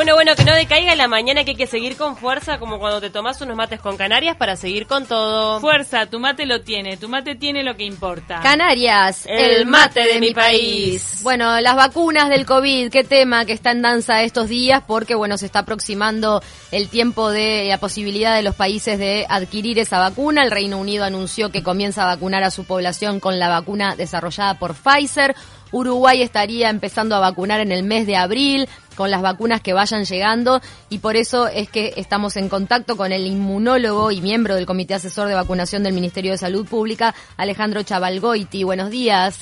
Bueno, bueno, que no decaiga en la mañana, que hay que seguir con fuerza, como cuando te tomas unos mates con Canarias para seguir con todo. Fuerza, tu mate lo tiene, tu mate tiene lo que importa. Canarias, el, mate de mi país. Bueno, las vacunas del COVID, qué tema que está en danza estos días, porque bueno, se está aproximando el tiempo de la posibilidad de los países de adquirir esa vacuna. El Reino Unido anunció que comienza a vacunar a su población con la vacuna desarrollada por Pfizer. Uruguay estaría empezando a vacunar en el mes de abril con las vacunas que vayan llegando y por eso es que estamos en contacto con el inmunólogo y miembro del Comité Asesor de Vacunación del Ministerio de Salud Pública, Alejandro Chavalgoiti. Buenos días.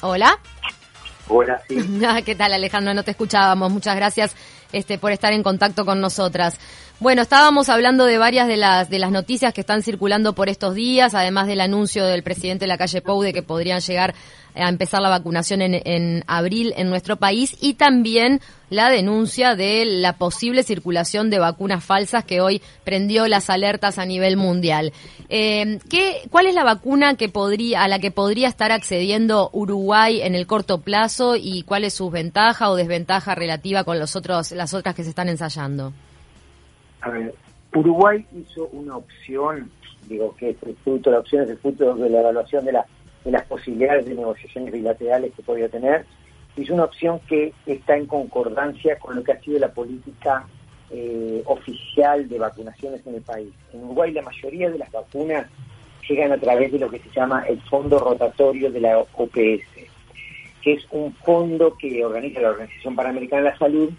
Hola. Hola, sí. Ah, ¿Qué tal, Alejandro? No te escuchábamos. Muchas gracias este, por estar en contacto con nosotras. Bueno, estábamos hablando de varias de las, de las noticias que están circulando por estos días, además del anuncio del presidente de la calle Pou de que podrían llegar a empezar la vacunación en, en abril en nuestro país y también la denuncia de la posible circulación de vacunas falsas que hoy prendió las alertas a nivel mundial. Eh, ¿qué, ¿Cuál es la vacuna que podría, a la que podría estar accediendo Uruguay en el corto plazo y cuál es su ventaja o desventaja relativa con los otros, las otras que se están ensayando? A ver, Uruguay hizo una opción, digo que es el fruto, la opción es el fruto de la evaluación de, de las posibilidades de negociaciones bilaterales que podía tener. Hizo una opción que está en concordancia con lo que ha sido la política eh, oficial de vacunaciones en el país. En Uruguay la mayoría de las vacunas llegan a través de lo que se llama el Fondo Rotatorio de la OPS, que es un fondo que organiza la Organización Panamericana de la Salud,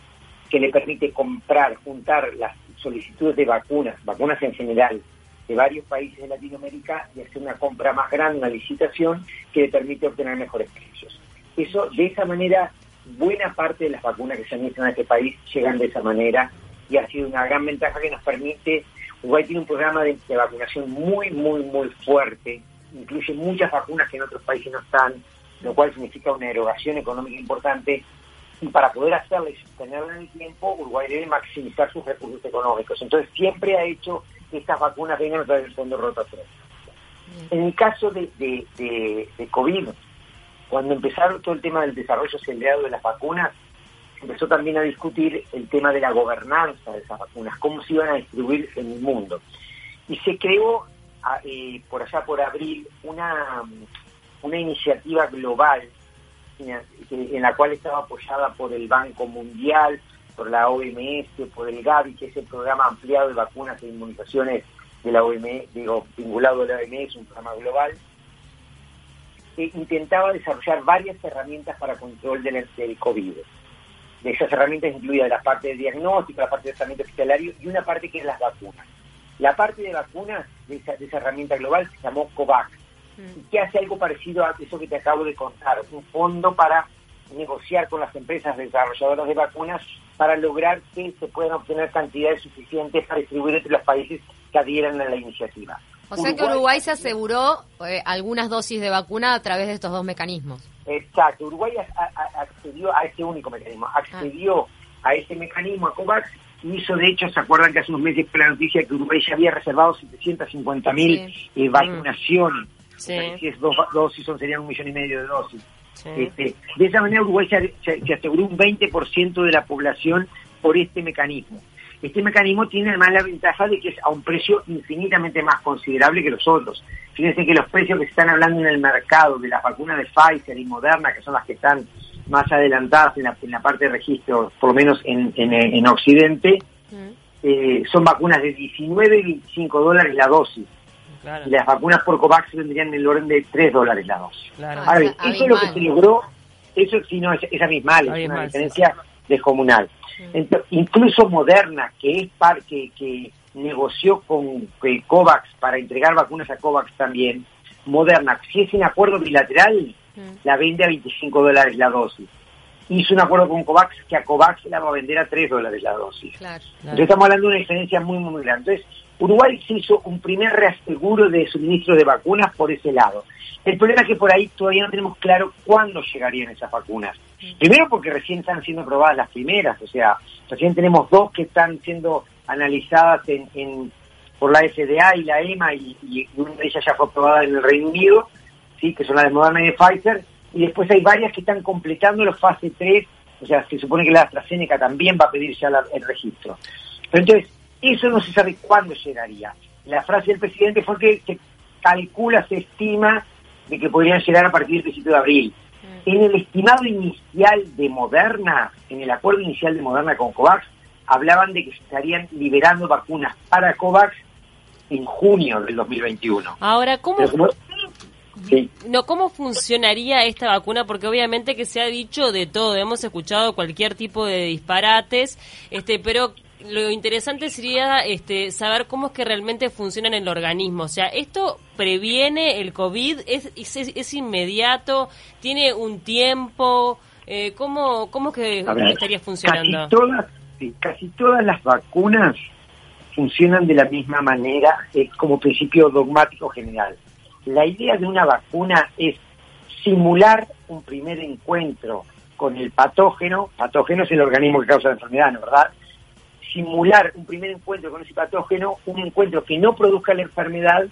que le permite comprar, juntar las solicitudes de vacunas, vacunas en general, de varios países de Latinoamérica y hacer una compra más grande, una licitación que le permite obtener mejores precios. Eso, de esa manera, buena parte de las vacunas que se hecho en este país llegan de esa manera y ha sido una gran ventaja que nos permite, Uruguay tiene un programa de, de vacunación muy, muy, muy fuerte, incluye muchas vacunas que en otros países no están, lo cual significa una erogación económica importante y para poder hacerla y sostenerla en el tiempo, Uruguay debe maximizar sus recursos económicos. Entonces siempre ha hecho que estas vacunas vengan a través del fondo rotatorio. En el caso de, de, COVID, cuando empezaron todo el tema del desarrollo acelerado de las vacunas, empezó también a discutir el tema de la gobernanza de esas vacunas, cómo se iban a distribuir en el mundo. Y se creó eh, por allá por abril una, una iniciativa global en la cual estaba apoyada por el Banco Mundial, por la OMS, por el Gavi, que es el programa ampliado de vacunas e inmunizaciones de la OMS, digo, vinculado a la OMS, un programa global, que intentaba desarrollar varias herramientas para control del, del COVID. De esas herramientas incluía la parte de diagnóstico, la parte de tratamiento hospitalario y una parte que es las vacunas. La parte de vacunas de esa, de esa herramienta global se llamó COVAX, y que hace algo parecido a eso que te acabo de contar, un fondo para negociar con las empresas desarrolladoras de vacunas para lograr que se puedan obtener cantidades suficientes para distribuir entre los países que adhieran a la iniciativa. O sea que Uruguay se aseguró eh, algunas dosis de vacuna a través de estos dos mecanismos. Exacto, Uruguay accedió a este único mecanismo, accedió a ese mecanismo, a COVAX, y hizo de hecho, ¿se acuerdan que hace unos meses fue la noticia que Uruguay ya había reservado 750 mil eh, vacunaciones? Si es dos dosis, son, serían un millón y medio de dosis. Este, de esa manera Uruguay se, aseguró un 20% de la población por este mecanismo. Este mecanismo tiene además la ventaja de que es a un precio infinitamente más considerable que los otros. Fíjense que los precios que se están hablando en el mercado de las vacunas de Pfizer y Moderna, que son las que están más adelantadas en la, parte de registro, por lo menos en, en, Occidente, eh, son vacunas de 19 y 25 dólares la dosis. Y las vacunas por COVAX vendrían en el orden de 3 dólares la dosis. Ahora eso es lo que se logró, eso sí, no, es, es abismal, es una diferencia descomunal. incluso Moderna, que es par, que, que negoció con COVAX para entregar vacunas a COVAX también, Moderna, si es en acuerdo bilateral, la vende a 25 dólares la dosis. Hizo un acuerdo con COVAX que a COVAX la va a vender a 3 dólares la dosis. Entonces estamos hablando de una diferencia muy, muy grande. Entonces, Uruguay se hizo un primer reaseguro de suministro de vacunas por ese lado. El problema es que por ahí todavía no tenemos claro cuándo llegarían esas vacunas. Primero porque recién están siendo probadas las primeras, o sea, recién tenemos dos que están siendo analizadas en, por la FDA y la EMA y, una de ellas ya fue aprobada en el Reino Unido, sí, que son las de Moderna y de Pfizer, y después hay varias que están completando los fase 3 O sea, se supone que la AstraZeneca también va a pedir ya el registro. Pero entonces, eso no se sabe cuándo llegaría. La frase del presidente fue que se calcula, se estima de que podrían llegar a partir del principio de abril. Mm. En el estimado inicial de Moderna, en el acuerdo inicial de Moderna con COVAX, hablaban de que se estarían liberando vacunas para COVAX en junio del 2021. Ahora, ¿cómo, no, ¿cómo funcionaría esta vacuna? Porque obviamente que se ha dicho de todo, hemos escuchado cualquier tipo de disparates, este, pero lo interesante sería este, saber cómo es que realmente funciona en el organismo. O sea, ¿esto previene el COVID? ¿Es, es, inmediato? ¿Tiene un tiempo? Eh, ¿cómo, ¿Cómo que estaría funcionando? Casi todas, casi todas las vacunas funcionan de la misma manera es como principio dogmático general. La idea de una vacuna es simular un primer encuentro con el patógeno, patógeno es el organismo que causa la enfermedad, ¿no verdad? Simular un primer encuentro con ese patógeno, un encuentro que no produzca la enfermedad,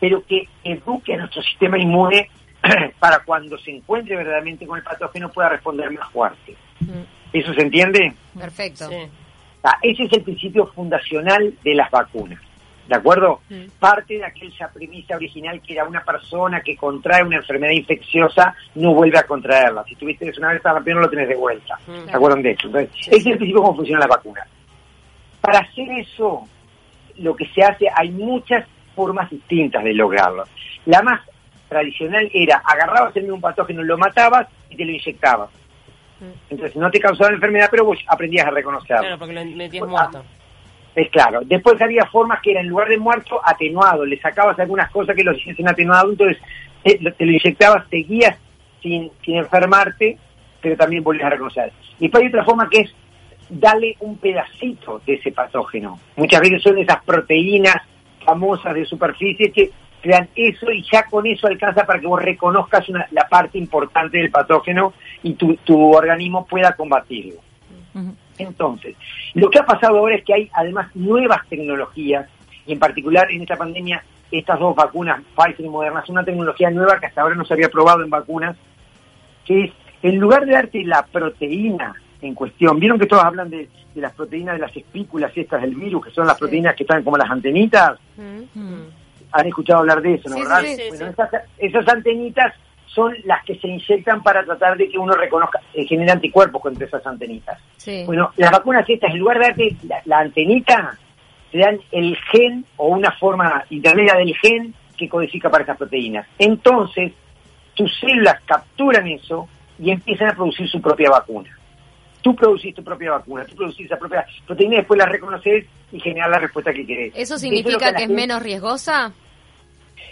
pero que eduque a nuestro sistema inmune para cuando se encuentre verdaderamente con el patógeno pueda responder más fuerte. Mm. ¿Eso se entiende? Perfecto. ese es el principio fundacional de las vacunas. ¿De acuerdo? Parte de aquella premisa original que era una persona que contrae una enfermedad infecciosa no vuelve a contraerla. Si tuviste una vez rápido no lo tenés de vuelta. ¿Se acuerdan de eso? Entonces, ese es el principio cómo funciona la vacuna. Para hacer eso, lo que se hace, hay muchas formas distintas de lograrlo. La más tradicional era agarrabas el mismo patógeno, lo matabas y te lo inyectabas. Entonces no te causaba la enfermedad, pero vos aprendías a reconocerlo. Claro, porque lo metías muerto. Es claro. Después había formas que era en lugar de muerto, atenuado. Le sacabas algunas cosas que lo hiciesen atenuado, entonces te, lo inyectabas, seguías sin, sin enfermarte, pero también volvías a reconocer. Y después hay otra forma que es darle un pedacito de ese patógeno. Muchas veces son esas proteínas famosas de superficie que crean eso y ya con eso alcanza para que vos reconozcas la parte importante del patógeno y tu, tu organismo pueda combatirlo. Entonces, lo que ha pasado ahora es que hay además nuevas tecnologías, y en particular en esta pandemia, estas dos vacunas, Pfizer y Moderna, son una tecnología nueva que hasta ahora no se había probado en vacunas, que es, en lugar de darte la proteína en cuestión, vieron que todos hablan de, las proteínas de las espículas estas del virus, que son las proteínas que están como las antenitas. Mm. Han escuchado hablar de eso, ¿no? ¿verdad? bueno, esas antenitas son las que se inyectan para tratar de que uno reconozca, eh, genere anticuerpos contra esas antenitas. Bueno, las vacunas estas, en lugar de darte la, antenita, te dan el gen o una forma intermedia del gen que codifica para esas proteínas. Entonces, tus células capturan eso y empiezan a producir su propia vacuna. Tú producís tu propia vacuna, tú producís esa propia proteína y después la reconoces y generas la respuesta que querés. ¿Eso significa que, es menos riesgosa?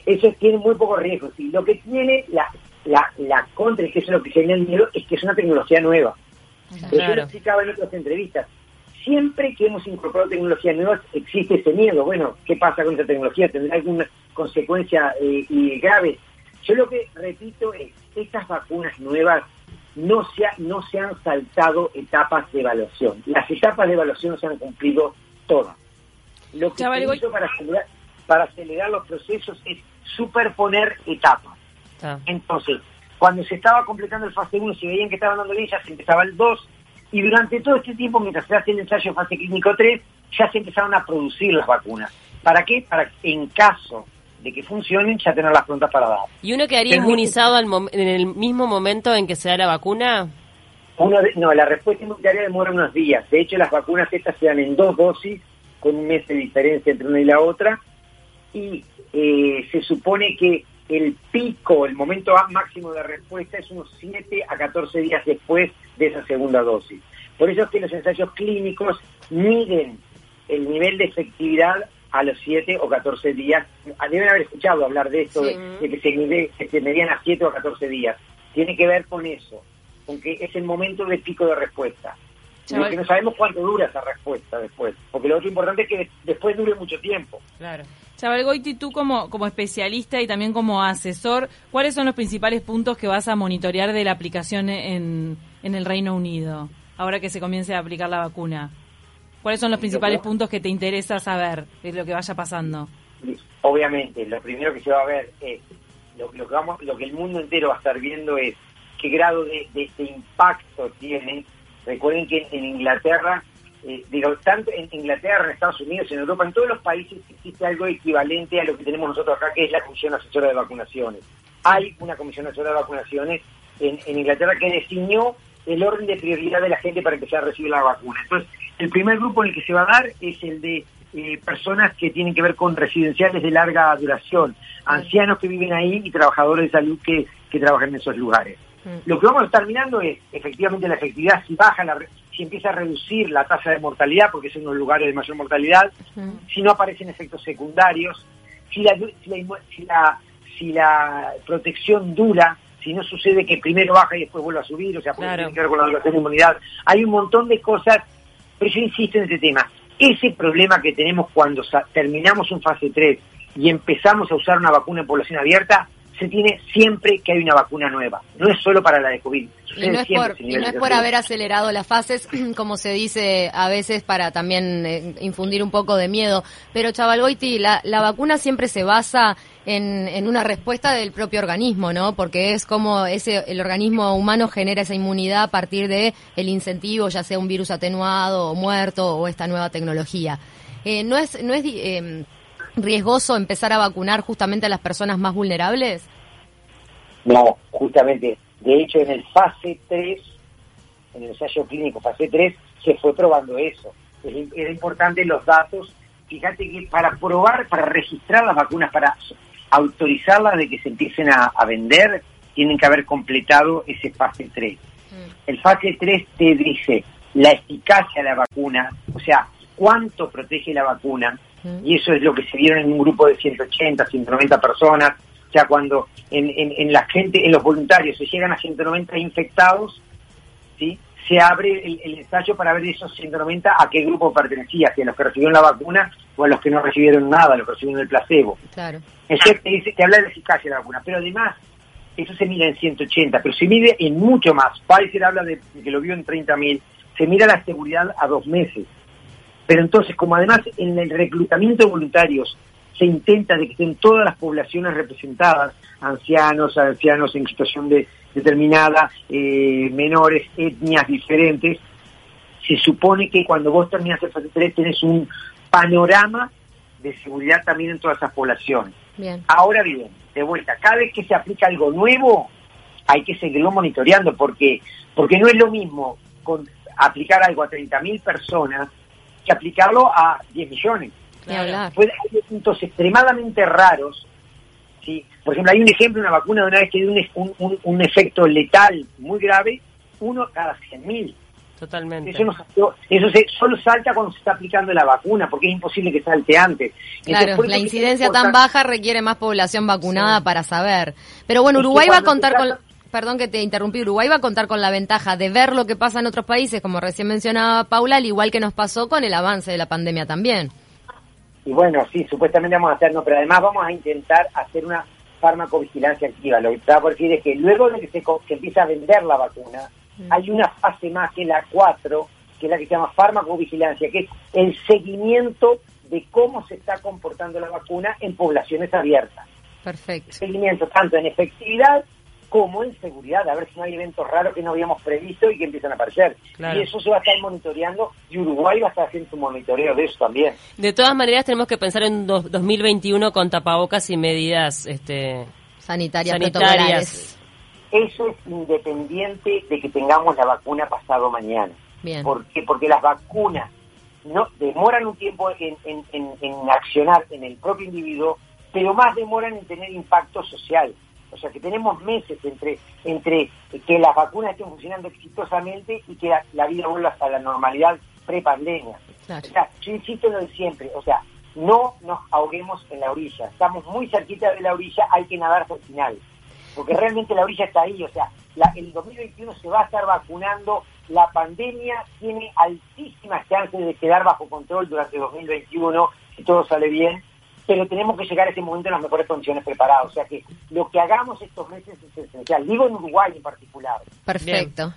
Eso tiene muy poco riesgo. Sí. Lo que tiene la, la, la contra, es que eso es lo que genera el miedo, es que es una tecnología nueva. Eso lo explicaba en otras entrevistas. Siempre que hemos incorporado tecnologías nuevas existe ese miedo. Bueno, ¿qué pasa con esa tecnología? ¿Tendrá alguna consecuencia eh, y grave? Yo lo que repito es, estas vacunas nuevas no se, no se han saltado etapas de evaluación. Las etapas de evaluación se han cumplido todas. Lo que se hizo para acelerar, para acelerar los procesos es superponer etapas. Ah. Entonces, cuando se estaba completando el fase 1, si veían que estaban dando bien, ya se empezaba el 2, y durante todo este tiempo, mientras se hacía el ensayo fase clínico 3, ya se empezaron a producir las vacunas. ¿Para qué? Para que en caso de que funcionen, ya tener las prontas para dar. ¿Y uno quedaría inmunizado en el mismo momento en que se da la vacuna? Uno no, la respuesta inmunitaria demora unos días. De hecho, las vacunas estas se dan en dos dosis, con un mes de diferencia entre una y la otra, y eh, se supone que el pico, el momento máximo de respuesta es unos 7 a 14 días después de esa segunda dosis. Por eso es que los ensayos clínicos miden el nivel de efectividad a los 7 o 14 días. Deben haber escuchado hablar de esto, de, que se, mide, que se medían a 7 o 14 días. Tiene que ver con eso, con que es el momento de pico de respuesta. Lo que no sabemos cuánto dura esa respuesta después, porque lo otro importante es que después dure mucho tiempo. Claro. Chaval Goiti, tú como, como especialista y también como asesor, ¿cuáles son los principales puntos que vas a monitorear de la aplicación en, en el Reino Unido, ahora que se comience a aplicar la vacuna? ¿Cuáles son los principales puntos que te interesa saber de lo que vaya pasando? Obviamente, lo primero que se va a ver es, lo, que, vamos, lo que el mundo entero va a estar viendo es qué grado de, de impacto tiene Recuerden que en Inglaterra, eh, digo, tanto en Inglaterra, en Estados Unidos, en Europa, en todos los países existe algo equivalente a lo que tenemos nosotros acá, que es la Comisión Asesora de Vacunaciones. Hay una Comisión Asesora de Vacunaciones en, en Inglaterra que definió el orden de prioridad de la gente para empezar a recibir la vacuna. Entonces, el primer grupo en el que se va a dar es el de eh, personas que tienen que ver con residenciales de larga duración, ancianos que viven ahí y trabajadores de salud que, que trabajan en esos lugares. Lo que vamos a estar mirando es efectivamente la efectividad, si baja, la, si empieza a reducir la tasa de mortalidad, porque es uno de los lugares de mayor mortalidad, si no aparecen efectos secundarios, si la, si la, si la, protección dura, si no sucede que primero baja y después vuelve a subir, o sea, puede tener que ver con la duración de inmunidad. Hay un montón de cosas, pero yo insisto en este tema. Ese problema que tenemos cuando terminamos un fase 3 y empezamos a usar una vacuna en población abierta, se tiene siempre que hay una vacuna nueva. No es solo para la de COVID. Y no, es por, haber acelerado las fases, como se dice a veces, para también eh, infundir un poco de miedo. Pero, Chavalgoiti, la, la vacuna siempre se basa en, en, una respuesta del propio organismo, ¿no? Porque es como ese el organismo humano genera esa inmunidad a partir de el incentivo, ya sea un virus atenuado o muerto o esta nueva tecnología. Eh, no es no es eh, riesgoso empezar a vacunar justamente a las personas más vulnerables? No, justamente. De hecho, en el fase 3, en el ensayo clínico fase 3, se fue probando eso. Era importante los datos. Fíjate que para probar, para registrar las vacunas, para autorizarlas de que se empiecen a, vender, tienen que haber completado ese fase 3. Mm. El fase 3 te dice la eficacia de la vacuna, o sea, cuánto protege la vacuna, y eso es lo que se vieron en un grupo de 180, 190 personas. O sea, cuando en, en, la gente, en los voluntarios se llegan a 190 infectados, ¿sí? se abre el, ensayo para ver esos 190 a qué grupo pertenecía, si a los que recibieron la vacuna o a los que no recibieron nada, los que recibieron el placebo. Claro. Eso te, dice, te habla de eficacia de la vacuna, pero además eso se mide en 180, pero se mide en mucho más. Pfizer habla de que lo vio en 30.000, se mira la seguridad a dos meses. Pero entonces, como además en el reclutamiento de voluntarios se intenta de que estén todas las poblaciones representadas, ancianos, ancianos en situación de, determinada, eh, menores, etnias diferentes, se supone que cuando vos terminas el fase 3 tenés un panorama de seguridad también en todas esas poblaciones. Ahora bien, de vuelta, cada vez que se aplica algo nuevo, hay que seguirlo monitoreando, porque porque no es lo mismo con aplicar algo a 30.000 personas que aplicarlo a 10 millones. Puede, hay puntos extremadamente raros. ¿sí? Por ejemplo, hay un ejemplo, una vacuna de una vez que dio un, un, efecto letal muy grave, uno cada 100.000. Totalmente. Eso, eso se, solo salta cuando se está aplicando la vacuna, porque es imposible que salte antes. Claro, la incidencia tan baja requiere más población vacunada para saber. Pero bueno, Uruguay va a contar con perdón que te interrumpí, Uruguay va a contar con la ventaja de ver lo que pasa en otros países, como recién mencionaba Paula, al igual que nos pasó con el avance de la pandemia también. Y bueno, sí, supuestamente vamos a hacerlo, pero además vamos a intentar hacer una farmacovigilancia activa. Lo que está por decir es que luego de que se, empieza a vender la vacuna. Hay una fase más que la 4, que es la que se llama farmacovigilancia, que es el seguimiento de cómo se está comportando la vacuna en poblaciones abiertas. Perfecto. Seguimiento tanto en efectividad como en seguridad, a ver si no hay eventos raros que no habíamos previsto y que empiezan a aparecer. Y eso se va a estar monitoreando y Uruguay va a estar haciendo su monitoreo de eso también. De todas maneras, tenemos que pensar en 2021 con tapabocas y medidas este, sanitarias, sanitarias. Eso es independiente de que tengamos la vacuna pasado mañana. Bien. ¿Por Porque las vacunas no demoran un tiempo en, en, en accionar en el propio individuo, pero más demoran en tener impacto social. O sea que tenemos meses entre, entre que las vacunas estén funcionando exitosamente y que la, vida vuelva hasta la normalidad pre-pandemia. O sea, yo insisto en lo de siempre, o sea, no nos ahoguemos en la orilla. Estamos muy cerquita de la orilla, hay que nadar hasta el final. Porque realmente la orilla está ahí, o sea, la, el 2021 se va a estar vacunando, la pandemia tiene altísimas chances de quedar bajo control durante 2021, si todo sale bien, pero tenemos que llegar a ese momento en las mejores condiciones preparadas. O sea que lo que hagamos estos meses es esencial. Digo en Uruguay en particular. Perfecto.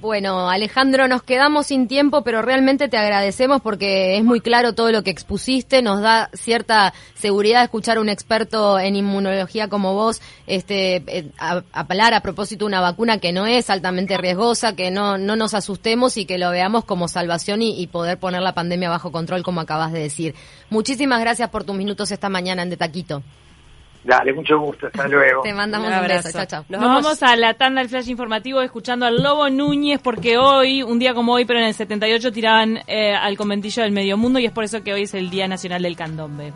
Bueno, Alejandro, nos quedamos sin tiempo, pero realmente te agradecemos porque es muy claro todo lo que expusiste, nos da cierta seguridad escuchar a un experto en inmunología como vos este, eh, apelar a propósito una vacuna que no es altamente riesgosa, que no, no nos asustemos y que lo veamos como salvación y, y poder poner la pandemia bajo control, como acabas de decir. Muchísimas gracias por tus minutos esta mañana en De Taquito. Dale, mucho gusto, hasta luego. Te mandamos un, abrazo, chao, chao. Nos, vamos... a la tanda del flash informativo escuchando al Lobo Núñez porque hoy, un día como hoy, pero en el 78 tiraban eh, al conventillo del Medio Mundo y es por eso que hoy es el Día Nacional del Candombe.